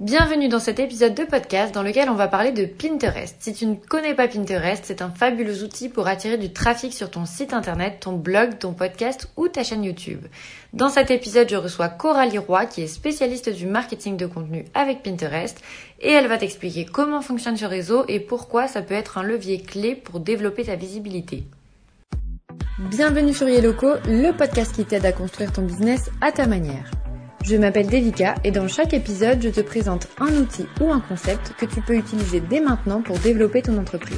Bienvenue dans cet épisode de podcast dans lequel on va parler de Pinterest. Si tu ne connais pas Pinterest, c'est un fabuleux outil pour attirer du trafic sur ton site internet, ton blog, ton podcast ou ta chaîne YouTube. Dans cet épisode, je reçois Coralie Roy qui est spécialiste du marketing de contenu avec Pinterest et elle va t'expliquer comment fonctionne ce réseau et pourquoi ça peut être un levier clé pour développer ta visibilité. Bienvenue sur Yellowco, le podcast qui t'aide à construire ton business à ta manière. Je m'appelle Devika et dans chaque épisode, je te présente un outil ou un concept que tu peux utiliser dès maintenant pour développer ton entreprise.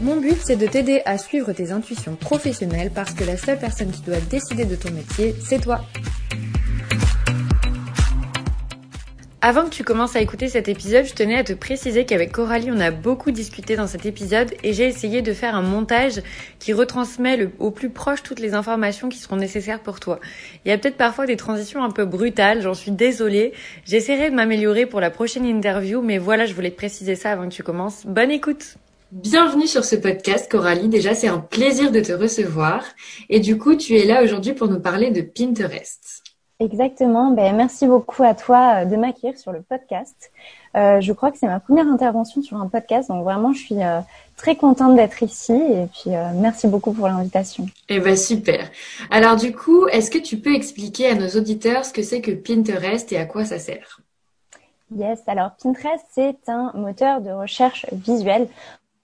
Mon but, c'est de t'aider à suivre tes intuitions professionnelles parce que la seule personne qui doit décider de ton métier, c'est toi. Avant que tu commences à écouter cet épisode, je tenais à te préciser qu'avec Coralie, on a beaucoup discuté dans cet épisode et j'ai essayé de faire un montage qui retransmet au plus proche toutes les informations qui seront nécessaires pour toi. Il y a peut-être parfois des transitions un peu brutales, j'en suis désolée. J'essaierai de m'améliorer pour la prochaine interview, mais voilà, je voulais te préciser ça avant que tu commences. Bonne écoute Bienvenue sur ce podcast, Coralie. Déjà, c'est un plaisir de te recevoir. Et du coup, tu es là aujourd'hui pour nous parler de Pinterest. Exactement. Ben, merci beaucoup à toi euh, de m'accueillir sur le podcast. Euh, je crois que c'est ma première intervention sur un podcast, donc vraiment, je suis euh, très contente d'être ici et puis merci beaucoup pour l'invitation. Eh ben super. Alors du coup, est-ce que tu peux expliquer à nos auditeurs ce que c'est que Pinterest et à quoi ça sert? Yes. Alors Pinterest, c'est un moteur de recherche visuelle.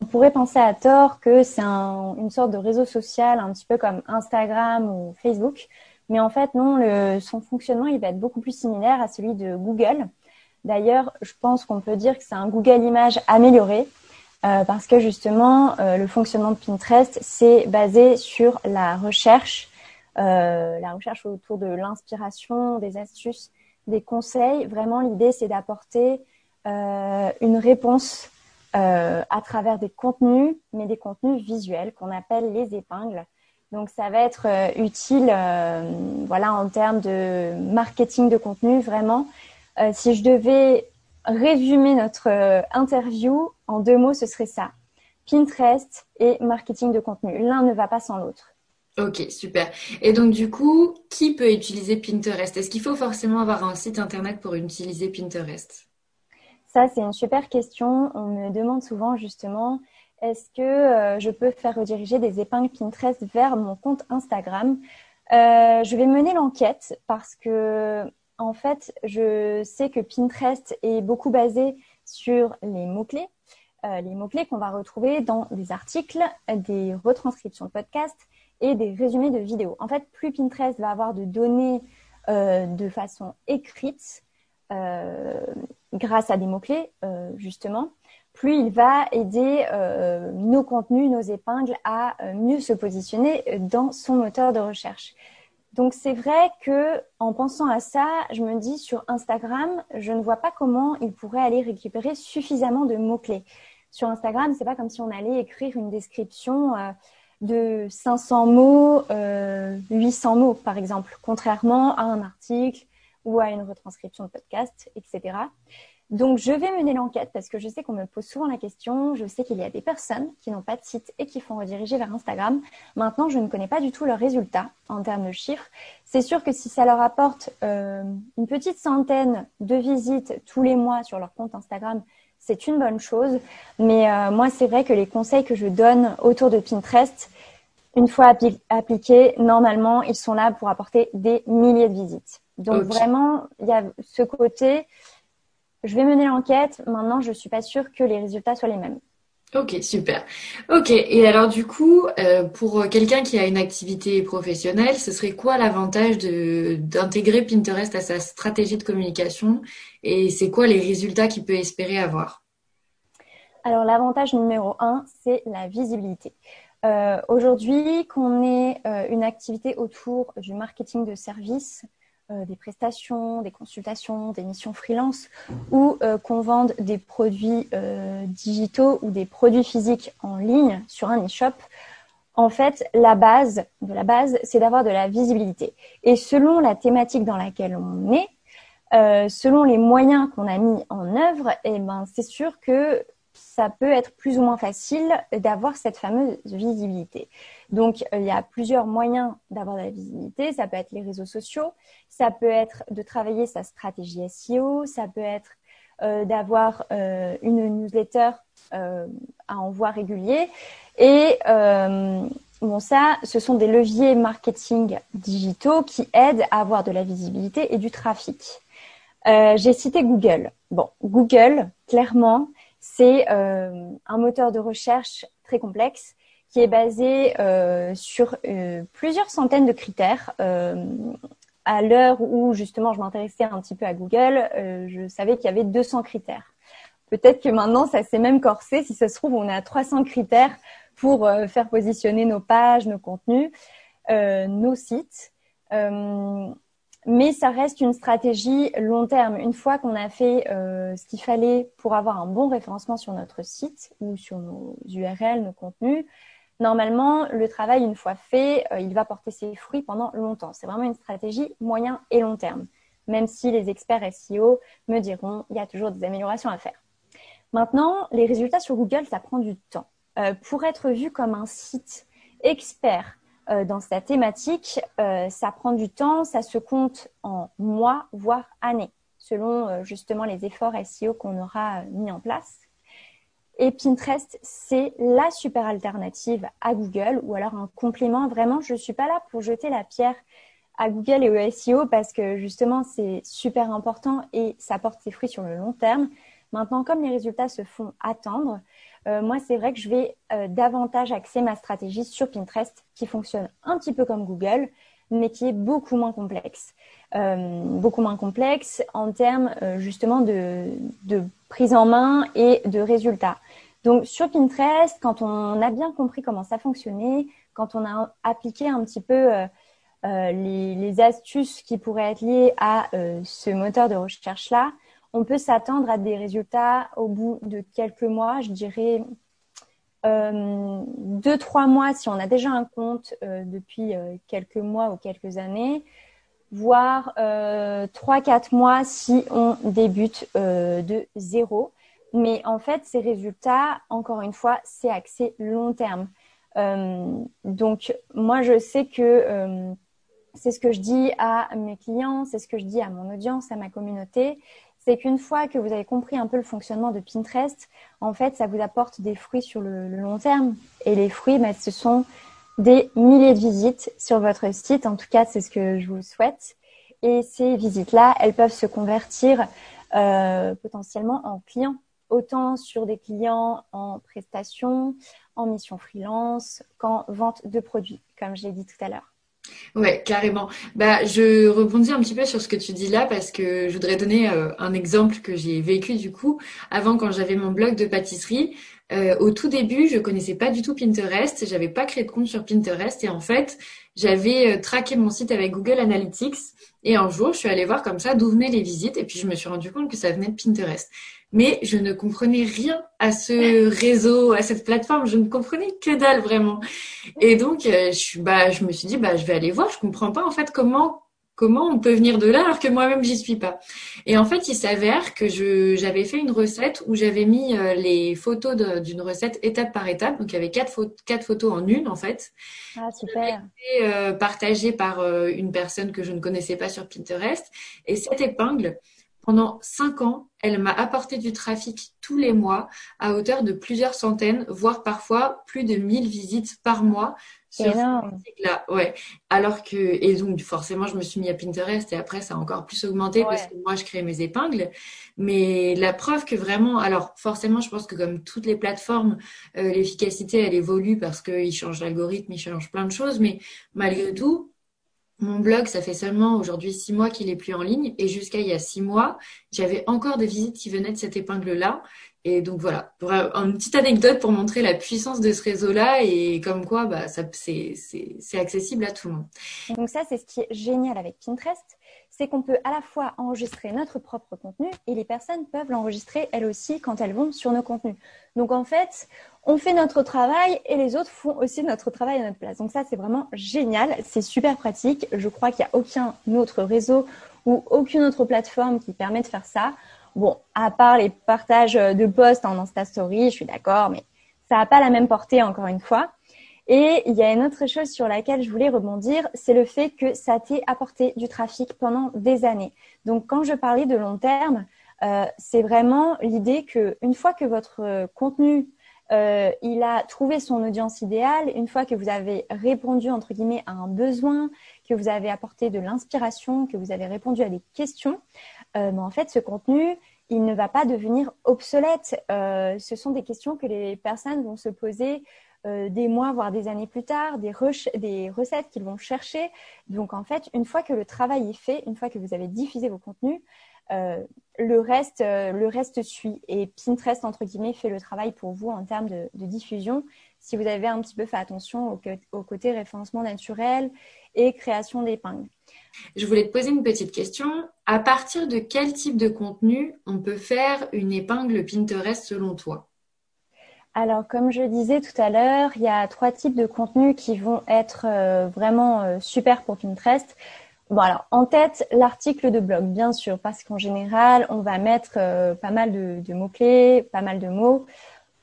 On pourrait penser à tort que c'est un, une sorte de réseau social, un petit peu comme Instagram ou Facebook. Mais en fait, non, son fonctionnement, il va être beaucoup plus similaire à celui de Google. D'ailleurs, je pense qu'on peut dire que c'est un Google Images amélioré euh, parce que justement, euh, le fonctionnement de Pinterest, c'est basé sur la recherche, euh, la recherche autour de l'inspiration, des astuces, des conseils. Vraiment, l'idée, c'est d'apporter une réponse à travers des contenus, mais des contenus visuels qu'on appelle les épingles. Donc ça va être euh, utile, euh, voilà, en termes de marketing de contenu, vraiment. Euh, si je devais résumer notre interview en deux mots, ce serait ça Pinterest et marketing de contenu. L'un ne va pas sans l'autre. Ok, super. Et donc du coup, qui peut utiliser Pinterest? Est-ce qu'il faut forcément avoir un site internet pour utiliser Pinterest? Ça, c'est une super question. On me demande souvent justement est-ce que euh, je peux faire rediriger des épingles Pinterest vers mon compte Instagram? Euh, Je vais mener l'enquête parce que, en fait, je sais que Pinterest est beaucoup basé sur les mots-clés. Euh, les mots-clés qu'on va retrouver dans des articles, des retranscriptions de podcasts et des résumés de vidéos. En fait, plus Pinterest va avoir de données de façon écrite, grâce à des mots-clés, justement, plus il va aider euh, nos contenus, nos épingles à euh, mieux se positionner dans son moteur de recherche. Donc c'est vrai que en pensant à ça, je me dis sur Instagram, je ne vois pas comment il pourrait aller récupérer suffisamment de mots clés. Sur Instagram, c'est pas comme si on allait écrire une description euh, de 500 mots, 800 mots par exemple, contrairement à un article ou à une retranscription de podcast, etc. Donc, je vais mener l'enquête parce que je sais qu'on me pose souvent la question. Je sais qu'il y a des personnes qui n'ont pas de site et qui font rediriger vers Instagram. Maintenant, je ne connais pas du tout leurs résultats en termes de chiffres. C'est sûr que si ça leur apporte euh, une petite centaine de visites tous les mois sur leur compte Instagram, c'est une bonne chose. Mais euh, moi, c'est vrai que les conseils que je donne autour de Pinterest, une fois appliqués, normalement, ils sont là pour apporter des milliers de visites. Donc, vraiment, il y a ce côté je vais mener l'enquête. Maintenant, je suis pas sûre que les résultats soient les mêmes. Ok, super. Ok, et alors du coup, euh, pour quelqu'un qui a une activité professionnelle, ce serait quoi l'avantage d'intégrer Pinterest à sa stratégie de communication? Et c'est quoi les résultats qu'il peut espérer avoir? Alors l'avantage numéro un, c'est la visibilité. Euh, aujourd'hui, qu'on ait euh, une activité autour du marketing de services, euh, des prestations, des consultations, des missions freelance ou euh, qu'on vende des produits euh, digitaux ou des produits physiques en ligne sur un e-shop, en fait, la base de la base, c'est d'avoir de la visibilité. Et selon la thématique dans laquelle on est, selon les moyens qu'on a mis en œuvre, eh ben, c'est sûr que ça peut être plus ou moins facile d'avoir cette fameuse visibilité. Donc, euh, il y a plusieurs moyens d'avoir de la visibilité. Ça peut être les réseaux sociaux, ça peut être de travailler sa stratégie SEO, ça peut être d'avoir une newsletter à envoi régulier. Et bon, ça, ce sont des leviers marketing digitaux qui aident à avoir de la visibilité et du trafic. J'ai cité Google. Bon, Google, clairement, c'est un moteur de recherche très complexe qui est basé euh, sur euh, plusieurs centaines de critères. Euh, à l'heure où justement je m'intéressais un petit peu à Google, je savais qu'il y avait 200 critères. Peut-être que maintenant ça s'est même corsé. Si ça se trouve, on à 300 critères pour faire positionner nos pages, nos contenus, nos sites. Mais ça reste une stratégie long terme. Une fois qu'on a fait ce qu'il fallait pour avoir un bon référencement sur notre site ou sur nos URL, nos contenus, normalement, le travail, une fois fait, euh, il va porter ses fruits pendant longtemps. C'est vraiment une stratégie moyen et long terme, même si les experts SEO me diront il y a toujours des améliorations à faire. Maintenant, les résultats sur Google, ça prend du temps. Euh, pour être vu comme un site expert euh, dans sa thématique, ça prend du temps, ça se compte en mois, voire années, selon justement les efforts SEO qu'on aura mis en place. Et Pinterest, c'est la super alternative à Google ou alors un complément. Vraiment, je ne suis pas là pour jeter la pierre à Google et au SEO parce que justement, c'est super important et ça porte ses fruits sur le long terme. Maintenant, comme les résultats se font attendre, euh, moi, c'est vrai que je vais euh, davantage axer ma stratégie sur Pinterest qui fonctionne un petit peu comme Google, mais qui est beaucoup moins complexe. Euh, beaucoup moins complexe en termes justement de, prise en main et de résultats. Donc sur Pinterest, quand on a bien compris comment ça fonctionnait, quand on a appliqué un petit peu les, astuces qui pourraient être liées à ce moteur de recherche-là, on peut s'attendre à des résultats au bout de quelques mois, je dirais euh, deux, trois mois si on a déjà un compte euh, depuis euh, quelques mois ou quelques années, voire trois, quatre mois si on débute de zéro. Mais en fait, ces résultats, encore une fois, c'est axé long terme. donc, moi, je sais que c'est ce que je dis à mes clients, c'est ce que je dis à mon audience, à ma communauté c'est qu'une fois que vous avez compris un peu le fonctionnement de Pinterest, en fait, ça vous apporte des fruits sur le, long terme. Et les fruits, bah, ce sont des milliers de visites sur votre site. En tout cas, c'est ce que je vous souhaite. Et ces visites-là, elles peuvent se convertir euh, potentiellement en clients, autant sur des clients en prestation, en mission freelance, qu'en vente de produits, comme je l'ai dit tout à l'heure. Ouais, carrément. Bah, je rebondis un petit peu sur ce que tu dis là parce que je voudrais donner euh, un exemple que j'ai vécu du coup. Avant, quand j'avais mon blog de pâtisserie, euh, au tout début, je connaissais pas du tout Pinterest, j'avais pas créé de compte sur Pinterest et en fait, j'avais euh, traqué mon site avec Google Analytics et un jour, je suis allée voir comme ça d'où venaient les visites et puis je me suis rendu compte que ça venait de Pinterest mais je ne comprenais rien à ce réseau, à cette plateforme. Je ne comprenais que dalle vraiment. Et donc, euh, je, bah, je me suis dit, bah, je vais aller voir. Je comprends pas en fait comment comment on peut venir de là alors que moi-même j'y suis pas. Et en fait, il s'avère que j'avais fait une recette où j'avais mis euh, les photos d'une recette étape par étape. Donc il y avait quatre, quatre photos en une en fait. Ah super. Euh, partagée par euh, une personne que je ne connaissais pas sur Pinterest. Et cette épingle, pendant cinq ans, elle m'a apporté du trafic tous les mois à hauteur de plusieurs centaines, voire parfois plus de 1000 visites par mois sur là Ouais. Alors que et donc forcément je me suis mis à Pinterest et après ça a encore plus augmenté parce que moi je crée mes épingles. Mais la preuve que vraiment, alors forcément je pense que comme toutes les plateformes, euh, l'efficacité elle évolue parce qu'ils changent l'algorithme, ils changent plein de choses. Mais malgré tout, mon blog, ça fait seulement aujourd'hui six mois qu'il est plus en ligne et jusqu'à il y a six mois, j'avais encore des visites qui venaient de cette épingle-là. Et donc voilà, pour une petite anecdote pour montrer la puissance de ce réseau-là et comme quoi bah, c'est accessible à tout le monde. Donc ça, c'est ce qui est génial avec Pinterest, c'est qu'on peut à la fois enregistrer notre propre contenu et les personnes peuvent l'enregistrer elles aussi quand elles vont sur nos contenus. Donc en fait, on fait notre travail et les autres font aussi notre travail à notre place. Donc ça, c'est vraiment génial, c'est super pratique. Je crois qu'il n'y a aucun autre réseau ou aucune autre plateforme qui permet de faire ça. Bon, à part les partages de posts en Insta Story, je suis d'accord, mais ça n'a pas la même portée encore une fois. Et il y a une autre chose sur laquelle je voulais rebondir, c'est le fait que ça t'ait apporté du trafic pendant des années. Donc quand je parlais de long terme, c'est vraiment l'idée que une fois que votre contenu il a trouvé son audience idéale, une fois que vous avez répondu entre guillemets à un besoin, que vous avez apporté de l'inspiration, que vous avez répondu à des questions, ben, en fait ce contenu il ne va pas devenir obsolète. Euh, ce sont des questions que les personnes vont se poser euh, des mois, voire des années plus tard, des, des recettes qu'ils vont chercher. Donc en fait, une fois que le travail est fait, une fois que vous avez diffusé vos contenus, euh, le reste, le reste suit. Et Pinterest entre guillemets fait le travail pour vous en termes de, diffusion. Si vous avez un petit peu fait attention au, au côté référencement naturel et création d'épingles. Je voulais te poser une petite question. À partir de quel type de contenu on peut faire une épingle Pinterest selon toi? Alors, comme je disais tout à l'heure, il y a trois types de contenus qui vont être euh, vraiment euh, super pour Pinterest. Bon, alors, en tête, l'article de blog, bien sûr, parce qu'en général, on va mettre euh, pas mal de, de mots-clés, pas mal de mots.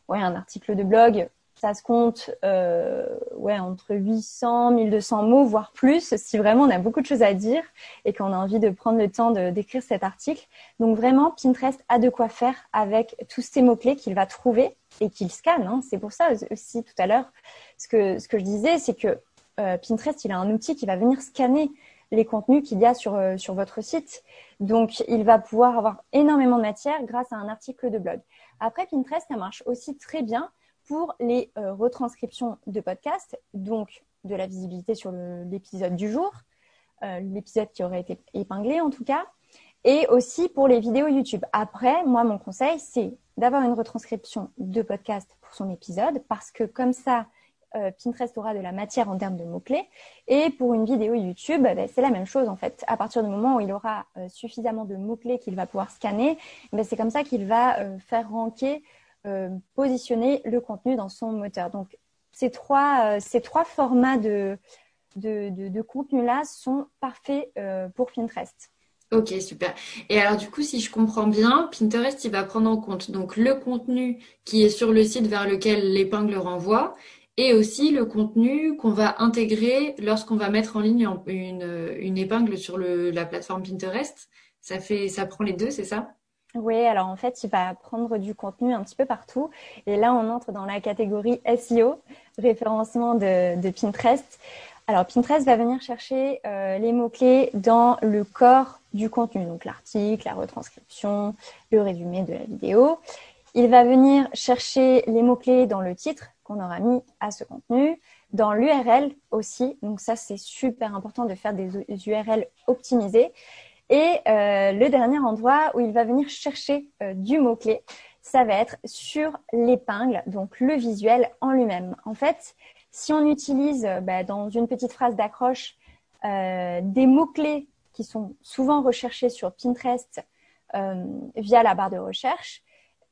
Ouais, un article de blog, ça se compte euh, ouais, entre 800, 1200 mots, voire plus, si vraiment on a beaucoup de choses à dire et qu'on a envie de prendre le temps d'écrire cet article. Donc vraiment, Pinterest a de quoi faire avec tous ces mots-clés qu'il va trouver et qu'il scanne. Hein. C'est pour ça aussi tout à l'heure, ce que, ce que je disais, c'est que euh, Pinterest, il a un outil qui va venir scanner les contenus qu'il y a sur, euh, sur votre site. Donc, il va pouvoir avoir énormément de matière grâce à un article de blog. Après, Pinterest, ça marche aussi très bien pour les euh, retranscriptions de podcast, donc de la visibilité sur l'épisode du jour, euh, l'épisode qui aurait été épinglé en tout cas, et aussi pour les vidéos YouTube. Après, moi, mon conseil, c'est d'avoir une retranscription de podcast pour son épisode, parce que comme ça, euh, Pinterest aura de la matière en termes de mots-clés. Et pour une vidéo YouTube, ben, c'est la même chose en fait. À partir du moment où il aura suffisamment de mots-clés qu'il va pouvoir scanner, ben, c'est comme ça qu'il va faire ranker positionner le contenu dans son moteur. Donc, ces trois, euh, ces trois formats de, de, de, contenu-là sont parfaits euh, pour Pinterest. Ok, super. Et alors du coup, si je comprends bien, Pinterest, il va prendre en compte donc le contenu qui est sur le site vers lequel l'épingle renvoie et aussi le contenu qu'on va intégrer lorsqu'on va mettre en ligne une, une épingle sur la plateforme Pinterest. Ça fait, ça prend les deux, c'est ça? Oui, alors en fait, il va prendre du contenu un petit peu partout. Et là, on entre dans la catégorie SEO, référencement de, Pinterest. Alors, Pinterest va venir chercher euh, les mots-clés dans le corps du contenu, donc l'article, la retranscription, le résumé de la vidéo. Il va venir chercher les mots-clés dans le titre qu'on aura mis à ce contenu, dans l'URL aussi. Donc ça, c'est super important de faire des URL optimisées. Et euh, le dernier endroit où il va venir chercher euh, du mot-clé, ça va être sur l'épingle, donc le visuel en lui-même. En fait, si on utilise euh, bah, dans une petite phrase d'accroche des mots-clés qui sont souvent recherchés sur Pinterest via la barre de recherche,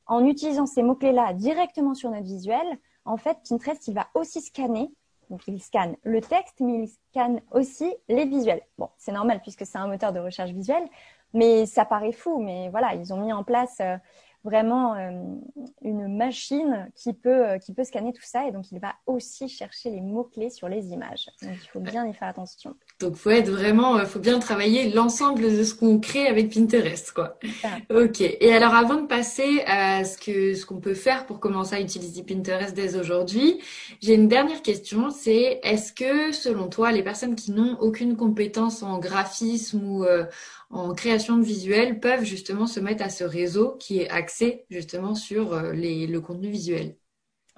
en utilisant ces mots-clés-là directement sur notre visuel, en fait, Pinterest, il va aussi scanner donc, il scanne le texte, mais il scanne aussi les visuels. Bon, c'est normal puisque c'est un moteur de recherche visuelle, mais ça paraît fou. Mais voilà, ils ont mis en place euh, vraiment euh, une machine qui peut, euh, qui peut scanner tout ça et donc il va aussi chercher les mots-clés sur les images. Donc il faut bien y faire attention. Donc faut être vraiment, faut bien travailler l'ensemble de ce qu'on crée avec Pinterest, quoi. Ok. Et alors avant de passer à ce que ce qu'on peut faire pour commencer à utiliser Pinterest dès aujourd'hui, j'ai une dernière question. C'est est-ce que selon toi, les personnes qui n'ont aucune compétence en graphisme ou en création de visuels peuvent justement se mettre à ce réseau qui est axé justement sur euh, le contenu visuel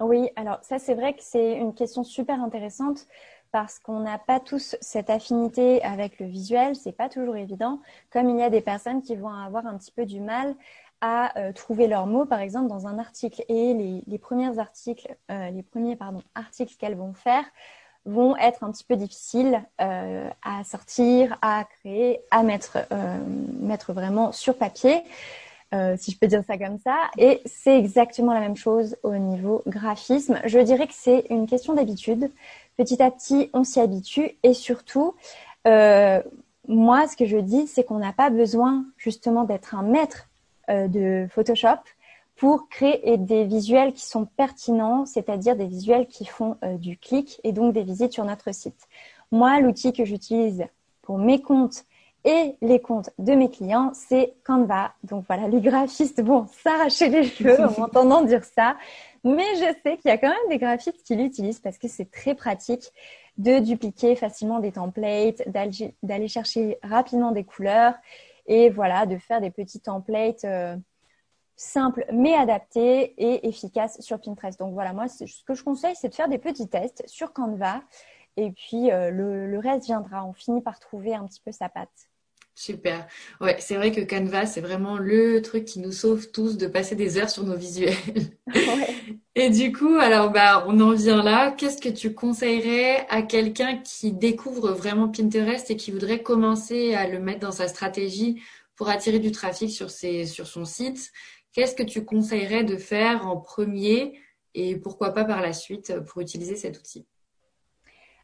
Oui, alors ça c'est vrai que c'est une question super intéressante parce qu'on n'a pas tous cette affinité avec le visuel, c'est pas toujours évident, comme il y a des personnes qui vont avoir un petit peu du mal à euh, trouver leurs mots, par exemple, dans un article. Et les, les premiers articles, euh, les premiers articles qu'elles vont faire vont être un petit peu difficiles euh, à sortir, à créer, à mettre, euh, vraiment sur papier, euh, si je peux dire ça comme ça. Et c'est exactement la même chose au niveau graphisme. Je dirais que c'est une question d'habitude. Petit à petit, on s'y habitue et surtout, moi, ce que je dis, c'est qu'on n'a pas besoin justement d'être un maître de Photoshop pour créer des visuels qui sont pertinents, c'est-à-dire des visuels qui font euh, du clic et donc des visites sur notre site. Moi, l'outil que j'utilise pour mes comptes et les comptes de mes clients, c'est Canva. Donc voilà, les graphistes vont s'arracher les cheveux en m'entendant dire ça. Mais je sais qu'il y a quand même des graphistes qui l'utilisent parce que c'est très pratique de dupliquer facilement des templates, d'aller chercher rapidement des couleurs et voilà, de faire des petits templates euh, simples mais adaptés et efficaces sur Pinterest. Donc voilà, moi, ce que je conseille, c'est de faire des petits tests sur Canva et puis euh, le reste viendra. On finit par trouver un petit peu sa patte. Super. Ouais, c'est vrai que Canva, c'est vraiment le truc qui nous sauve tous de passer des heures sur nos visuels. Et du coup, alors bah, on en vient là. Qu'est-ce que tu conseillerais à quelqu'un qui découvre vraiment Pinterest et qui voudrait commencer à le mettre dans sa stratégie pour attirer du trafic sur ses, sur son site? Qu'est-ce que tu conseillerais de faire en premier et pourquoi pas par la suite pour utiliser cet outil?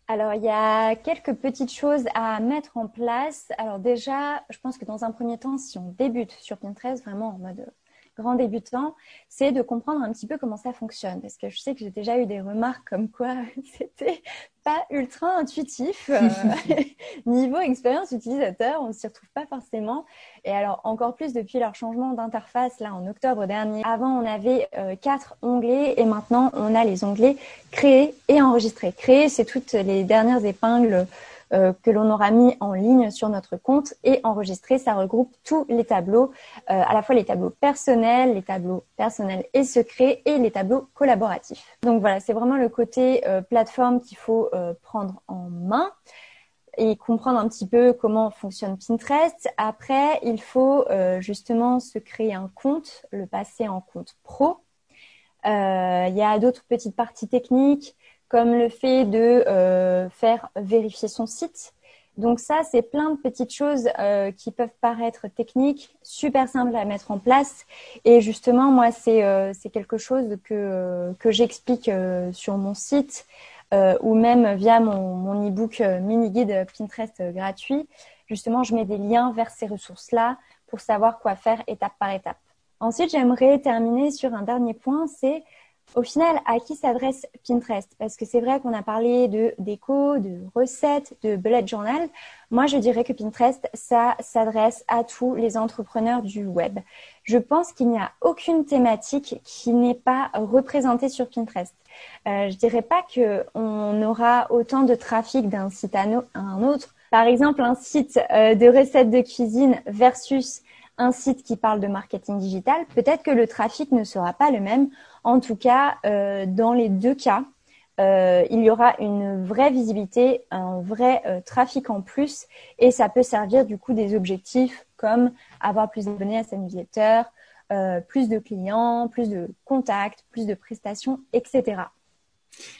Alors, il y a quelques petites choses à mettre en place. Alors déjà, je pense que dans un premier temps, si on débute sur Pinterest, vraiment en mode grand débutant, c'est de comprendre un petit peu comment ça fonctionne. Parce que je sais que j'ai déjà eu des remarques comme quoi c'était pas ultra intuitif. Euh, niveau expérience utilisateur, on ne s'y retrouve pas forcément. Et alors, encore plus depuis leur changement d'interface, là, en octobre dernier. Avant, on avait euh, quatre onglets et maintenant, on a les onglets créer et enregistrer. Créer, c'est toutes les dernières épingles euh, que l'on aura mis en ligne sur notre compte et enregistré. Ça regroupe tous les tableaux, euh, à la fois les tableaux personnels, les tableaux personnels et secrets et les tableaux collaboratifs. Donc voilà, c'est vraiment le côté euh, plateforme qu'il faut prendre en main et comprendre un petit peu comment fonctionne Pinterest. Après, il faut justement se créer un compte, le passer en compte pro. Il y a d'autres petites parties techniques comme le fait de euh, faire vérifier son site. Donc ça, c'est plein de petites choses euh, qui peuvent paraître techniques, super simples à mettre en place. Et justement, moi, c'est euh, quelque chose que, que j'explique sur mon site ou même via mon, mon e-book mini-guide Pinterest gratuit. Justement, je mets des liens vers ces ressources-là pour savoir quoi faire étape par étape. Ensuite, j'aimerais terminer sur un dernier point, c'est au final, à qui s'adresse Pinterest? Parce que c'est vrai qu'on a parlé de déco, de recettes, de bullet journal. Moi, je dirais que Pinterest, ça s'adresse à tous les entrepreneurs du web. Je pense qu'il n'y a aucune thématique qui n'est pas représentée sur Pinterest. Euh, je dirais pas qu'on aura autant de trafic d'un site à, un autre. Par exemple, un site euh, de recettes de cuisine versus un site qui parle de marketing digital, peut-être que le trafic ne sera pas le même. En tout cas, euh, dans les deux cas, euh, il y aura une vraie visibilité, un vrai euh, trafic en plus, et ça peut servir du coup des objectifs comme avoir plus d'abonnés à sa newsletter, plus de clients, plus de contacts, plus de prestations, etc.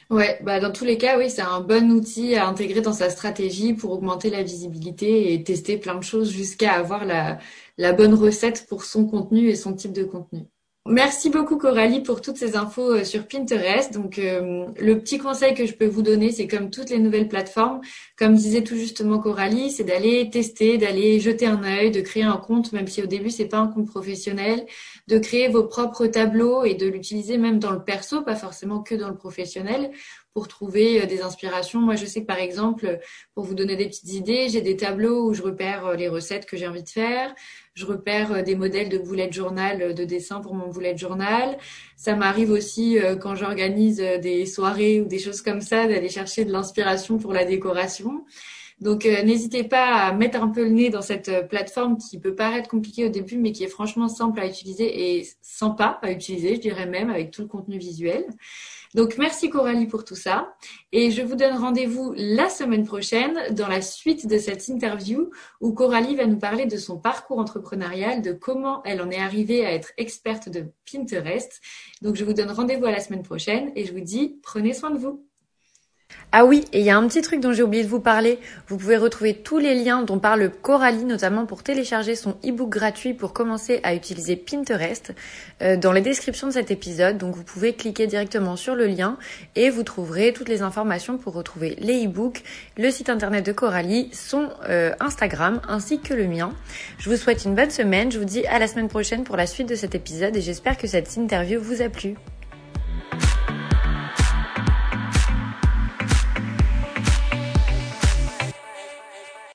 Ouais, bah dans tous les cas, oui, c'est un bon outil à intégrer dans sa stratégie pour augmenter la visibilité et tester plein de choses jusqu'à avoir la, la bonne recette pour son contenu et son type de contenu. Merci beaucoup Coralie pour toutes ces infos euh, sur Pinterest. Donc euh, le petit conseil que je peux vous donner, c'est comme toutes les nouvelles plateformes, comme disait tout justement Coralie, c'est d'aller tester, d'aller jeter un œil, de créer un compte, même si au début c'est pas un compte professionnel, de créer vos propres tableaux et de l'utiliser même dans le perso, pas forcément que dans le professionnel, pour trouver euh, des inspirations. Moi, je sais que par exemple, pour vous donner des petites idées, j'ai des tableaux où je repère les recettes que j'ai envie de faire je repère euh, des modèles de bullet journal euh, de dessin pour mon bullet journal. Ça m'arrive aussi euh, quand j'organise des soirées ou des choses comme ça d'aller chercher de l'inspiration pour la décoration. Donc n'hésitez pas à mettre un peu le nez dans cette plateforme qui peut paraître compliquée au début mais qui est franchement simple à utiliser et sympa à utiliser, je dirais même avec tout le contenu visuel. Donc merci Coralie pour tout ça. Et je vous donne rendez-vous la semaine prochaine dans la suite de cette interview où Coralie va nous parler de son parcours entrepreneurial, de comment elle en est arrivée à être experte de Pinterest. Donc je vous donne rendez-vous à la semaine prochaine et je vous dis prenez soin de vous. Ah oui, et il y a un petit truc dont j'ai oublié de vous parler. Vous pouvez retrouver tous les liens dont parle Coralie, notamment pour télécharger son e-book gratuit pour commencer à utiliser Pinterest, euh, dans les descriptions de cet épisode. Donc vous pouvez cliquer directement sur le lien et vous trouverez toutes les informations pour retrouver les e-books, le site internet de Coralie, son euh, Instagram ainsi que le mien. Je vous souhaite une bonne semaine. Je vous dis à la semaine prochaine pour la suite de cet épisode et j'espère que cette interview vous a plu.